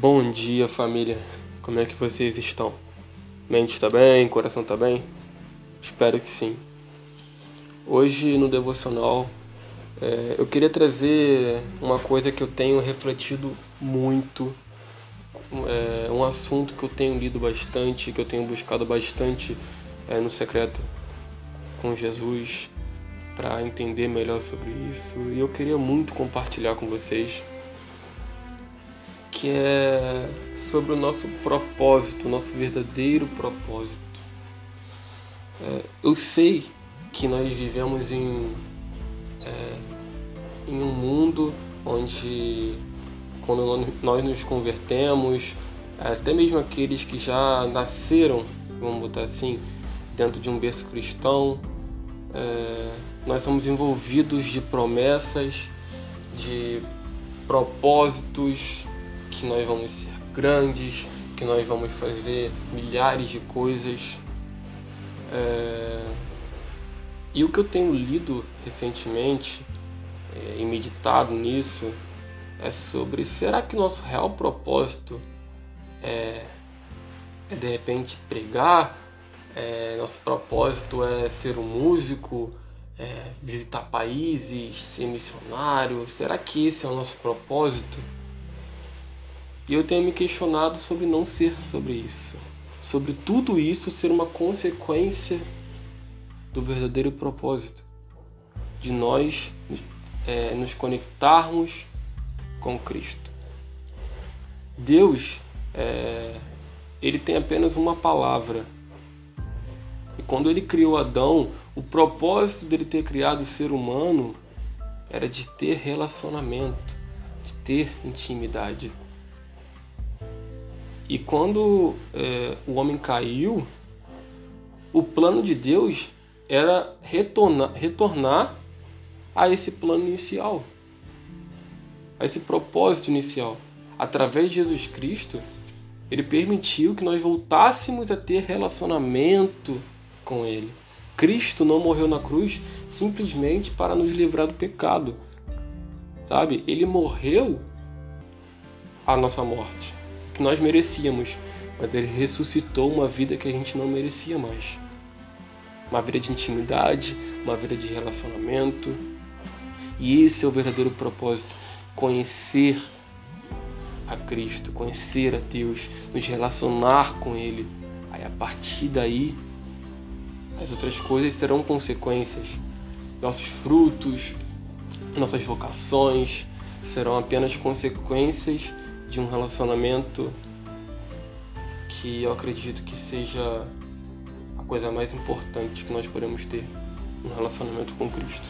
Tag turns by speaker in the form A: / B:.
A: Bom dia, família. Como é que vocês estão? Mente está bem? Coração está bem? Espero que sim. Hoje no devocional é, eu queria trazer uma coisa que eu tenho refletido muito, é, um assunto que eu tenho lido bastante, que eu tenho buscado bastante é, no secreto com Jesus para entender melhor sobre isso e eu queria muito compartilhar com vocês que é sobre o nosso propósito, o nosso verdadeiro propósito. É, eu sei que nós vivemos em, é, em um mundo onde, quando nós nos convertemos, até mesmo aqueles que já nasceram, vamos botar assim, dentro de um berço cristão, é, nós somos envolvidos de promessas, de propósitos, que nós vamos ser grandes, que nós vamos fazer milhares de coisas. É... E o que eu tenho lido recentemente é, e meditado nisso é sobre será que nosso real propósito é, é de repente pregar? É, nosso propósito é ser um músico, é, visitar países, ser missionário? Será que esse é o nosso propósito? E eu tenho me questionado sobre não ser sobre isso. Sobre tudo isso ser uma consequência do verdadeiro propósito. De nós é, nos conectarmos com Cristo. Deus, é, ele tem apenas uma palavra. E quando ele criou Adão, o propósito dele ter criado o ser humano era de ter relacionamento, de ter intimidade. E quando é, o homem caiu, o plano de Deus era retornar, retornar a esse plano inicial, a esse propósito inicial. Através de Jesus Cristo, ele permitiu que nós voltássemos a ter relacionamento com Ele. Cristo não morreu na cruz simplesmente para nos livrar do pecado, sabe? Ele morreu a nossa morte que nós merecíamos, mas ele ressuscitou uma vida que a gente não merecia mais. Uma vida de intimidade, uma vida de relacionamento. E esse é o verdadeiro propósito: conhecer a Cristo, conhecer a Deus, nos relacionar com Ele. Aí a partir daí, as outras coisas serão consequências. Nossos frutos, nossas vocações serão apenas consequências de um relacionamento que eu acredito que seja a coisa mais importante que nós podemos ter, um relacionamento com Cristo.